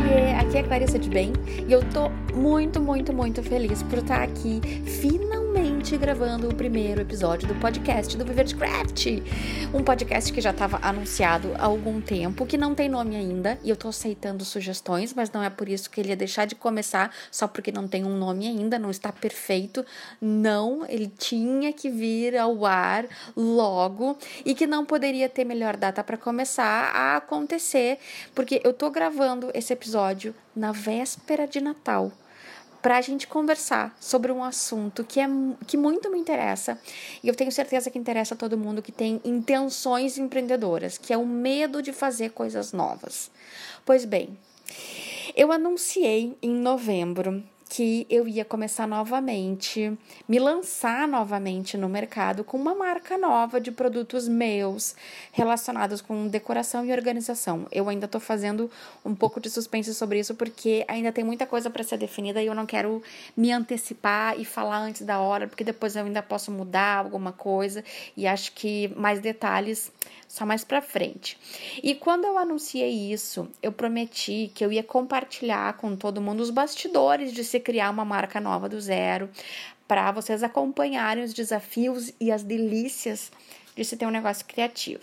Oiê, aqui é Clarissa de Bem e eu tô muito, muito, muito feliz por estar aqui finalmente gravando o primeiro episódio do podcast do Viver de Craft. Um podcast que já estava anunciado há algum tempo, que não tem nome ainda e eu tô aceitando sugestões, mas não é por isso que ele ia deixar de começar só porque não tem um nome ainda, não está perfeito. Não, ele tinha que vir ao ar logo e que não poderia ter melhor data para começar a acontecer, porque eu tô gravando esse episódio na véspera de Natal para a gente conversar sobre um assunto que é que muito me interessa e eu tenho certeza que interessa a todo mundo que tem intenções empreendedoras, que é o medo de fazer coisas novas. Pois bem, eu anunciei em novembro que eu ia começar novamente, me lançar novamente no mercado com uma marca nova de produtos meus relacionados com decoração e organização. Eu ainda estou fazendo um pouco de suspense sobre isso porque ainda tem muita coisa para ser definida e eu não quero me antecipar e falar antes da hora, porque depois eu ainda posso mudar alguma coisa e acho que mais detalhes só mais para frente. E quando eu anunciei isso, eu prometi que eu ia compartilhar com todo mundo os bastidores de se criar uma marca nova do zero, para vocês acompanharem os desafios e as delícias de se ter um negócio criativo.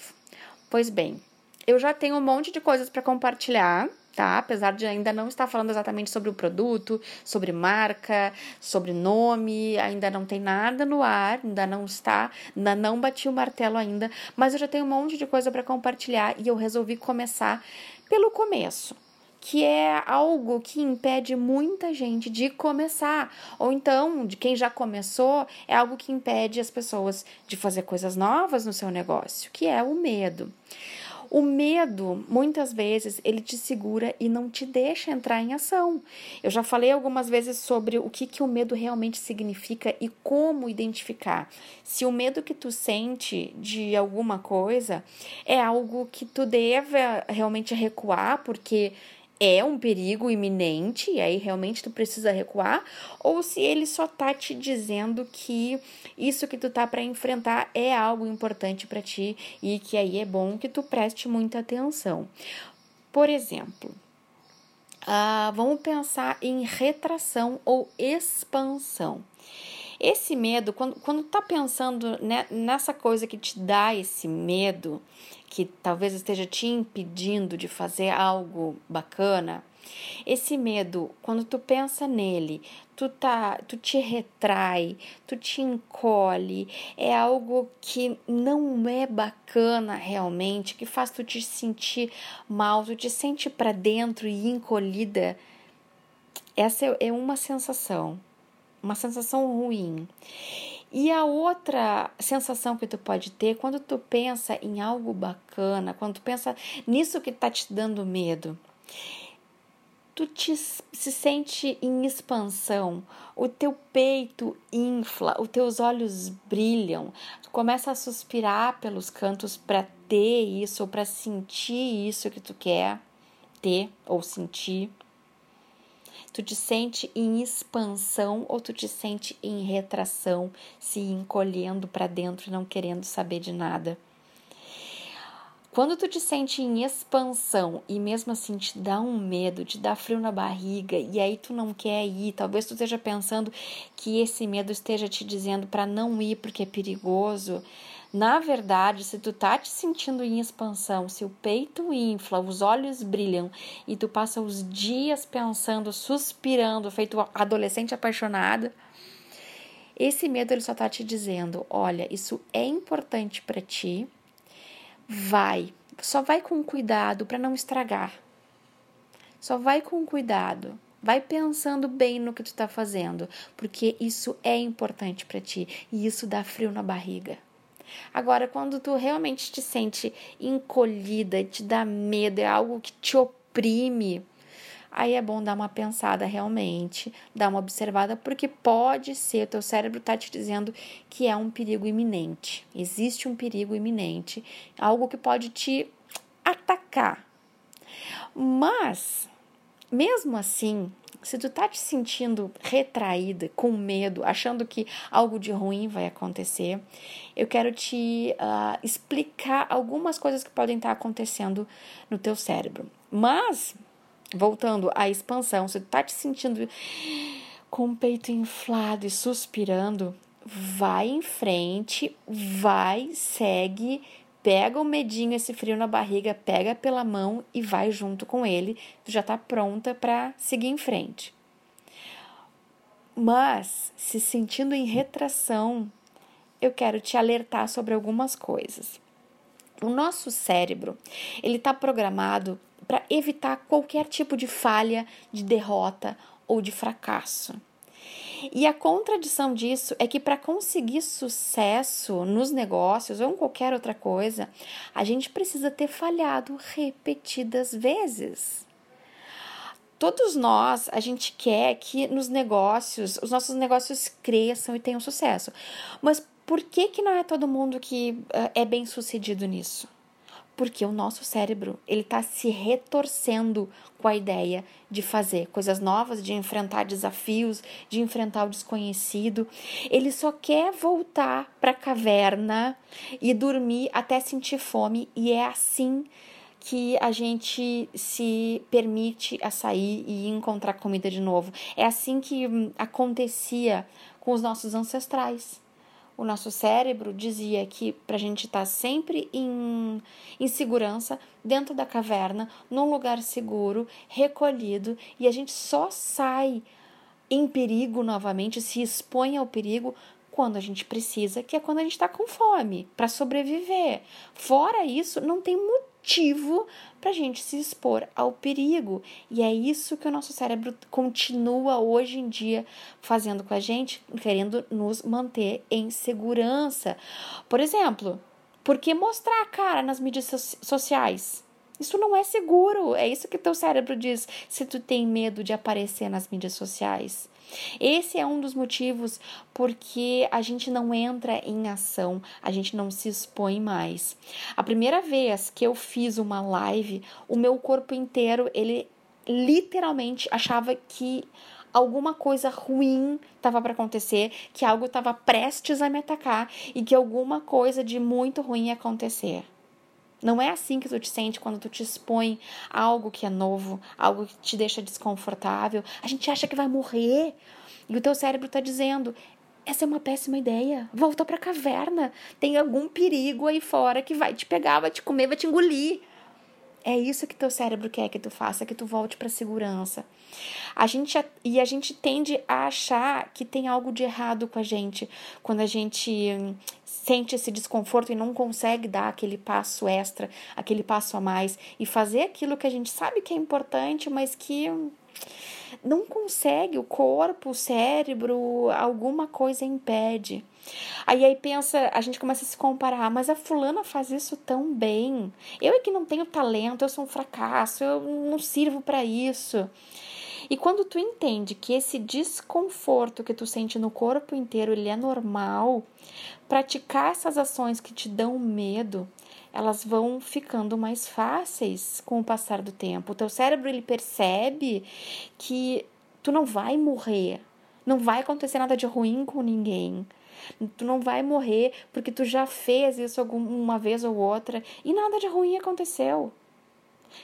Pois bem, eu já tenho um monte de coisas para compartilhar tá? Apesar de ainda não estar falando exatamente sobre o produto, sobre marca, sobre nome, ainda não tem nada no ar, ainda não está, ainda não bati o martelo ainda, mas eu já tenho um monte de coisa para compartilhar e eu resolvi começar pelo começo que é algo que impede muita gente de começar, ou então, de quem já começou, é algo que impede as pessoas de fazer coisas novas no seu negócio, que é o medo. O medo, muitas vezes, ele te segura e não te deixa entrar em ação. Eu já falei algumas vezes sobre o que, que o medo realmente significa e como identificar. Se o medo que tu sente de alguma coisa é algo que tu deve realmente recuar, porque é um perigo iminente e aí realmente tu precisa recuar, ou se ele só tá te dizendo que isso que tu tá para enfrentar é algo importante para ti e que aí é bom que tu preste muita atenção. Por exemplo, uh, vamos pensar em retração ou expansão. Esse medo, quando, quando tá pensando nessa coisa que te dá esse medo, que talvez esteja te impedindo de fazer algo bacana, esse medo, quando tu pensa nele, tu tá, tu te retrai, tu te encolhe, é algo que não é bacana realmente, que faz tu te sentir mal, tu te sente para dentro e encolhida. Essa é uma sensação, uma sensação ruim. E a outra sensação que tu pode ter quando tu pensa em algo bacana, quando tu pensa nisso que tá te dando medo, tu te, se sente em expansão, o teu peito infla, os teus olhos brilham, tu começa a suspirar pelos cantos para ter isso ou para sentir isso que tu quer ter ou sentir. Tu te sente em expansão ou tu te sente em retração, se encolhendo para dentro e não querendo saber de nada? Quando tu te sente em expansão e mesmo assim te dá um medo, te dá frio na barriga e aí tu não quer ir, talvez tu esteja pensando que esse medo esteja te dizendo para não ir porque é perigoso. Na verdade, se tu tá te sentindo em expansão, se o peito infla, os olhos brilham e tu passa os dias pensando, suspirando, feito adolescente apaixonada, esse medo ele só tá te dizendo, olha, isso é importante para ti. Vai, só vai com cuidado para não estragar. Só vai com cuidado. Vai pensando bem no que tu tá fazendo, porque isso é importante para ti e isso dá frio na barriga. Agora, quando tu realmente te sente encolhida, te dá medo, é algo que te oprime, aí é bom dar uma pensada realmente, dar uma observada, porque pode ser, teu cérebro tá te dizendo que é um perigo iminente. Existe um perigo iminente, algo que pode te atacar. Mas, mesmo assim, se tu tá te sentindo retraída, com medo, achando que algo de ruim vai acontecer, eu quero te uh, explicar algumas coisas que podem estar tá acontecendo no teu cérebro. Mas voltando à expansão, se tu tá te sentindo com o peito inflado e suspirando, vai em frente, vai, segue, pega o medinho, esse frio na barriga, pega pela mão e vai junto com ele. Tu já tá pronta para seguir em frente. Mas, se sentindo em retração, eu quero te alertar sobre algumas coisas. O nosso cérebro, ele está programado para evitar qualquer tipo de falha, de derrota ou de fracasso. E a contradição disso é que para conseguir sucesso nos negócios ou em qualquer outra coisa, a gente precisa ter falhado repetidas vezes. Todos nós, a gente quer que nos negócios, os nossos negócios cresçam e tenham sucesso. Mas por que que não é todo mundo que uh, é bem sucedido nisso? Porque o nosso cérebro ele está se retorcendo com a ideia de fazer coisas novas, de enfrentar desafios, de enfrentar o desconhecido. Ele só quer voltar para a caverna e dormir até sentir fome e é assim que a gente se permite a sair e encontrar comida de novo. É assim que hum, acontecia com os nossos ancestrais o nosso cérebro dizia que para a gente estar tá sempre em, em segurança, dentro da caverna, num lugar seguro, recolhido, e a gente só sai em perigo novamente, se expõe ao perigo quando a gente precisa, que é quando a gente está com fome, para sobreviver. Fora isso, não tem motivo para a gente se expor ao perigo. E é isso que o nosso cérebro continua hoje em dia fazendo com a gente, querendo nos manter em segurança. Por exemplo, por que mostrar a cara nas mídias sociais? Isso não é seguro. É isso que teu cérebro diz se tu tem medo de aparecer nas mídias sociais. Esse é um dos motivos porque a gente não entra em ação, a gente não se expõe mais. A primeira vez que eu fiz uma live, o meu corpo inteiro, ele literalmente achava que alguma coisa ruim estava para acontecer, que algo estava prestes a me atacar e que alguma coisa de muito ruim ia acontecer. Não é assim que tu te sente quando tu te expõe a algo que é novo, algo que te deixa desconfortável. A gente acha que vai morrer. E o teu cérebro está dizendo: essa é uma péssima ideia. Volta para a caverna. Tem algum perigo aí fora que vai te pegar, vai te comer, vai te engolir. É isso que teu cérebro quer que tu faça, que tu volte para segurança. A gente e a gente tende a achar que tem algo de errado com a gente quando a gente sente esse desconforto e não consegue dar aquele passo extra, aquele passo a mais e fazer aquilo que a gente sabe que é importante, mas que não consegue, o corpo, o cérebro, alguma coisa impede. Aí aí pensa, a gente começa a se comparar, mas a fulana faz isso tão bem. Eu é que não tenho talento, eu sou um fracasso, eu não sirvo para isso. E quando tu entende que esse desconforto que tu sente no corpo inteiro, ele é normal, praticar essas ações que te dão medo, elas vão ficando mais fáceis com o passar do tempo. O teu cérebro ele percebe que tu não vai morrer, não vai acontecer nada de ruim com ninguém. Tu não vai morrer porque tu já fez isso alguma vez ou outra e nada de ruim aconteceu.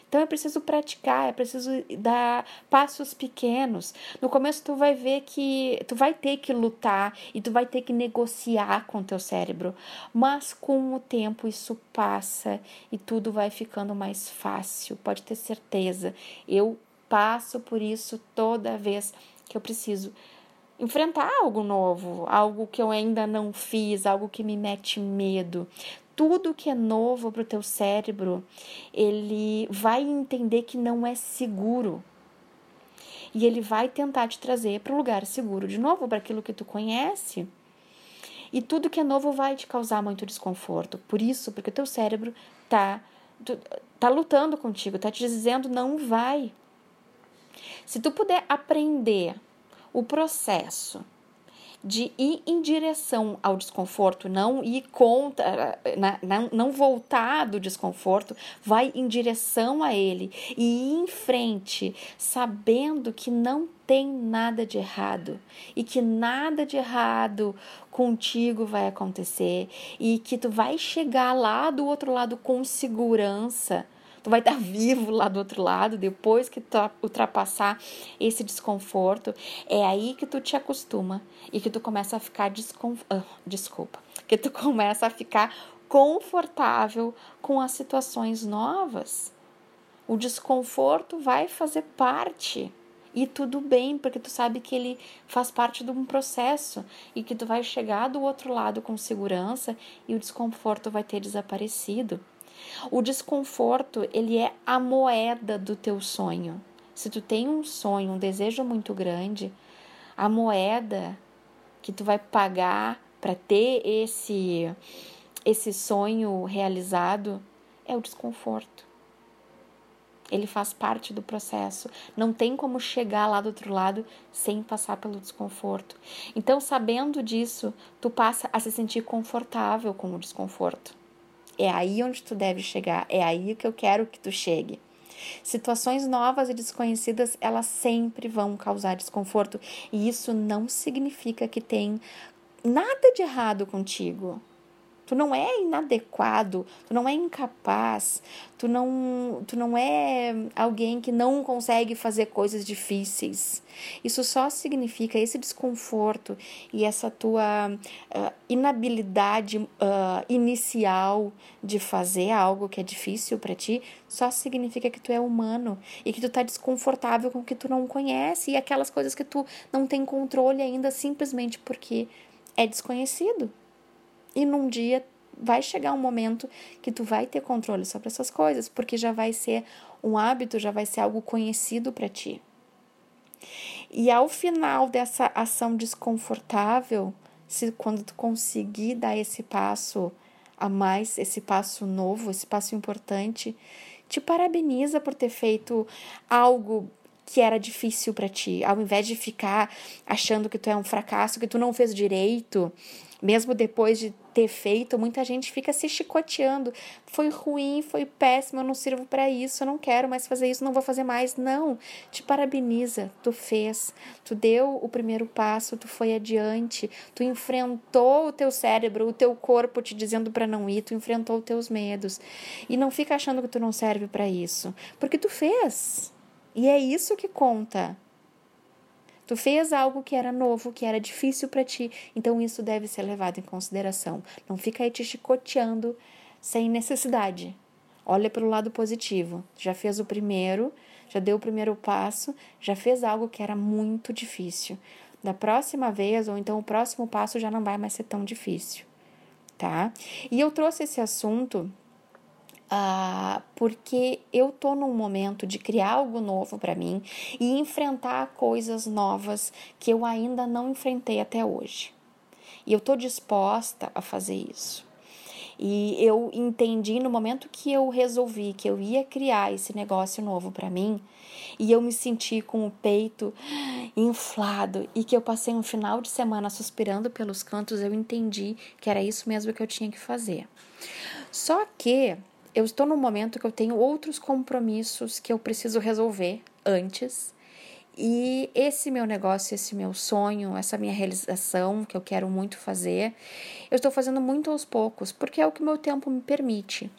Então é preciso praticar, é preciso dar passos pequenos. No começo tu vai ver que tu vai ter que lutar e tu vai ter que negociar com teu cérebro, mas com o tempo isso passa e tudo vai ficando mais fácil, pode ter certeza. Eu passo por isso toda vez que eu preciso enfrentar algo novo, algo que eu ainda não fiz, algo que me mete medo tudo que é novo para o teu cérebro, ele vai entender que não é seguro. E ele vai tentar te trazer para o lugar seguro de novo, para aquilo que tu conhece. E tudo que é novo vai te causar muito desconforto. Por isso, porque o teu cérebro tá tá lutando contigo, tá te dizendo não vai. Se tu puder aprender o processo de ir em direção ao desconforto, não ir contra, não, não voltar do desconforto, vai em direção a ele e ir em frente, sabendo que não tem nada de errado e que nada de errado contigo vai acontecer e que tu vai chegar lá do outro lado com segurança tu vai estar vivo lá do outro lado depois que tu ultrapassar esse desconforto. É aí que tu te acostuma e que tu começa a ficar descon... Uh, desculpa, que tu começa a ficar confortável com as situações novas. O desconforto vai fazer parte e tudo bem, porque tu sabe que ele faz parte de um processo e que tu vai chegar do outro lado com segurança e o desconforto vai ter desaparecido. O desconforto, ele é a moeda do teu sonho. Se tu tem um sonho, um desejo muito grande, a moeda que tu vai pagar para ter esse esse sonho realizado é o desconforto ele faz parte do processo. Não tem como chegar lá do outro lado sem passar pelo desconforto. Então, sabendo disso, tu passa a se sentir confortável com o desconforto. É aí onde tu deve chegar, é aí que eu quero que tu chegue. Situações novas e desconhecidas, elas sempre vão causar desconforto, e isso não significa que tem nada de errado contigo. Tu não é inadequado, tu não é incapaz, tu não, tu não é alguém que não consegue fazer coisas difíceis. Isso só significa esse desconforto e essa tua uh, inabilidade uh, inicial de fazer algo que é difícil para ti, só significa que tu é humano e que tu tá desconfortável com o que tu não conhece e aquelas coisas que tu não tem controle ainda simplesmente porque é desconhecido. E num dia vai chegar um momento que tu vai ter controle sobre essas coisas, porque já vai ser um hábito, já vai ser algo conhecido para ti. E ao final dessa ação desconfortável, se quando tu conseguir dar esse passo a mais, esse passo novo, esse passo importante, te parabeniza por ter feito algo que era difícil para ti, ao invés de ficar achando que tu é um fracasso, que tu não fez direito, mesmo depois de ter feito, muita gente fica se chicoteando. Foi ruim, foi péssimo, eu não sirvo para isso, eu não quero mais fazer isso, não vou fazer mais. Não, te parabeniza, tu fez, tu deu o primeiro passo, tu foi adiante, tu enfrentou o teu cérebro, o teu corpo te dizendo para não ir, tu enfrentou os teus medos. E não fica achando que tu não serve para isso, porque tu fez. E é isso que conta. Tu fez algo que era novo, que era difícil para ti, então isso deve ser levado em consideração. Não fica aí te chicoteando sem necessidade. Olha pelo lado positivo. Já fez o primeiro, já deu o primeiro passo, já fez algo que era muito difícil. Da próxima vez, ou então o próximo passo já não vai mais ser tão difícil, tá? E eu trouxe esse assunto ah, porque eu tô num momento de criar algo novo para mim e enfrentar coisas novas que eu ainda não enfrentei até hoje. E eu tô disposta a fazer isso. E eu entendi no momento que eu resolvi que eu ia criar esse negócio novo para mim, e eu me senti com o peito inflado e que eu passei um final de semana suspirando pelos cantos, eu entendi que era isso mesmo que eu tinha que fazer. Só que eu estou num momento que eu tenho outros compromissos que eu preciso resolver antes. E esse meu negócio, esse meu sonho, essa minha realização que eu quero muito fazer, eu estou fazendo muito aos poucos, porque é o que meu tempo me permite.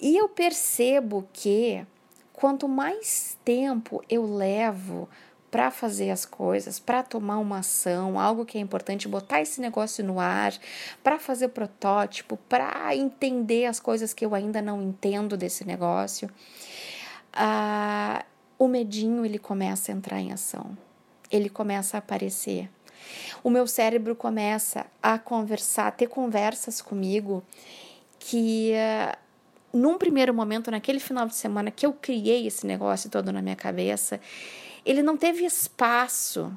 E eu percebo que quanto mais tempo eu levo para fazer as coisas, para tomar uma ação, algo que é importante, botar esse negócio no ar, para fazer protótipo, para entender as coisas que eu ainda não entendo desse negócio, ah, o medinho ele começa a entrar em ação, ele começa a aparecer. O meu cérebro começa a conversar, a ter conversas comigo que num primeiro momento, naquele final de semana que eu criei esse negócio todo na minha cabeça, ele não teve espaço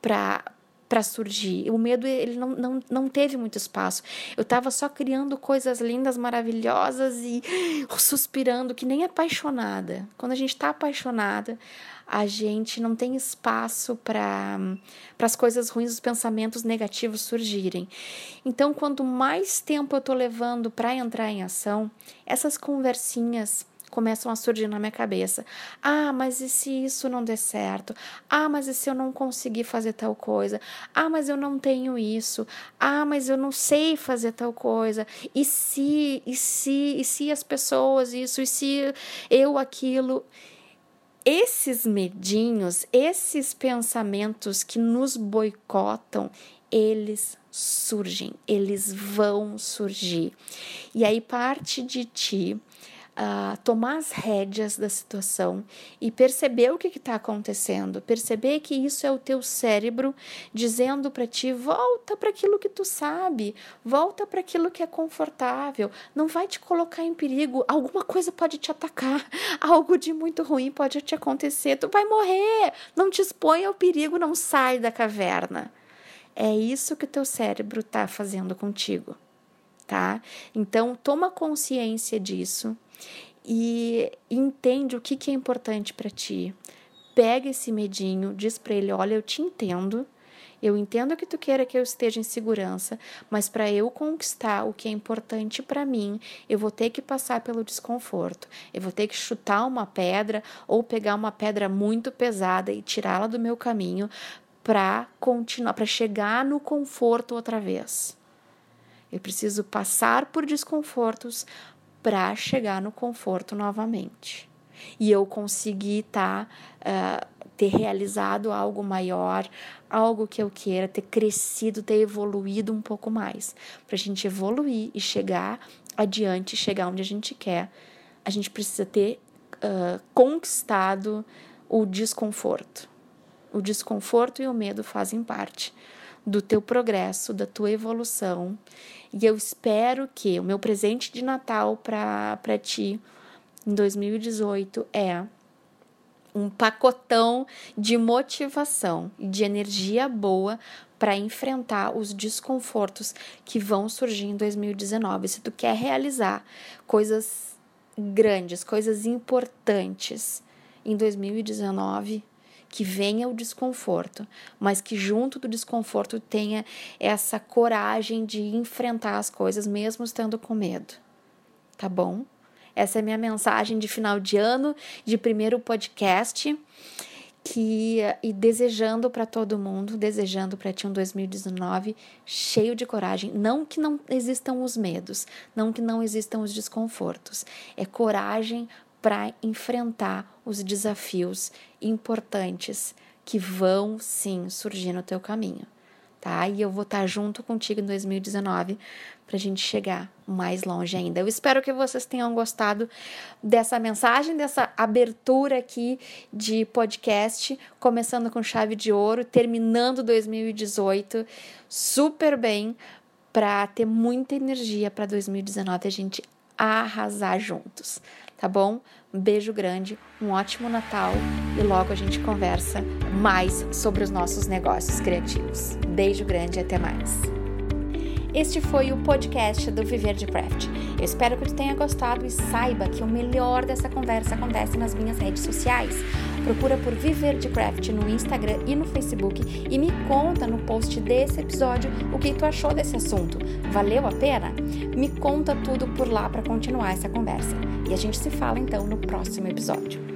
para para surgir. O medo ele não, não, não teve muito espaço. Eu estava só criando coisas lindas, maravilhosas e suspirando que nem apaixonada. Quando a gente está apaixonada, a gente não tem espaço para as coisas ruins, os pensamentos negativos surgirem. Então, quanto mais tempo eu estou levando para entrar em ação, essas conversinhas começam a surgir na minha cabeça. Ah, mas e se isso não der certo? Ah, mas e se eu não conseguir fazer tal coisa? Ah, mas eu não tenho isso. Ah, mas eu não sei fazer tal coisa. E se, e se, e se as pessoas isso, e se eu aquilo esses medinhos, esses pensamentos que nos boicotam, eles surgem, eles vão surgir. E aí parte de ti uh, tomar as rédeas da situação e perceber o que está acontecendo, perceber que isso é o teu cérebro dizendo para ti: volta para aquilo que tu sabe, volta para aquilo que é confortável, não vai te colocar em perigo, alguma coisa pode te atacar, algo de muito ruim pode te acontecer, tu vai morrer, não te expõe ao perigo, não sai da caverna. É isso que o teu cérebro está fazendo contigo, tá? Então, toma consciência disso e entende o que, que é importante para ti. Pega esse medinho, diz para ele: Olha, eu te entendo. Eu entendo que tu queira que eu esteja em segurança, mas para eu conquistar o que é importante para mim, eu vou ter que passar pelo desconforto. Eu vou ter que chutar uma pedra ou pegar uma pedra muito pesada e tirá-la do meu caminho para continuar, para chegar no conforto outra vez. Eu preciso passar por desconfortos para chegar no conforto novamente. E eu conseguir tá, uh, ter realizado algo maior, algo que eu queira, ter crescido, ter evoluído um pouco mais. Para a gente evoluir e chegar adiante, chegar onde a gente quer, a gente precisa ter uh, conquistado o desconforto. O desconforto e o medo fazem parte do teu progresso, da tua evolução. E eu espero que o meu presente de Natal para ti em 2018 é um pacotão de motivação e de energia boa para enfrentar os desconfortos que vão surgir em 2019. Se tu quer realizar coisas grandes, coisas importantes em 2019, que venha o desconforto, mas que junto do desconforto tenha essa coragem de enfrentar as coisas mesmo estando com medo. Tá bom? Essa é minha mensagem de final de ano, de primeiro podcast que e desejando para todo mundo, desejando para ti um 2019 cheio de coragem, não que não existam os medos, não que não existam os desconfortos, é coragem para enfrentar os desafios importantes que vão sim surgir no teu caminho, tá? E eu vou estar junto contigo em 2019 para a gente chegar mais longe ainda. Eu espero que vocês tenham gostado dessa mensagem, dessa abertura aqui de podcast, começando com chave de ouro, terminando 2018 super bem, para ter muita energia para 2019 a gente arrasar juntos tá bom? Um beijo grande, um ótimo Natal e logo a gente conversa mais sobre os nossos negócios criativos. Beijo grande e até mais. Este foi o podcast do Viver de Craft. Eu espero que tu tenha gostado e saiba que o melhor dessa conversa acontece nas minhas redes sociais. Procura por Viver de Craft no Instagram e no Facebook e me conta no post desse episódio o que tu achou desse assunto. Valeu a pena? Me conta tudo por lá para continuar essa conversa. E a gente se fala então no próximo episódio.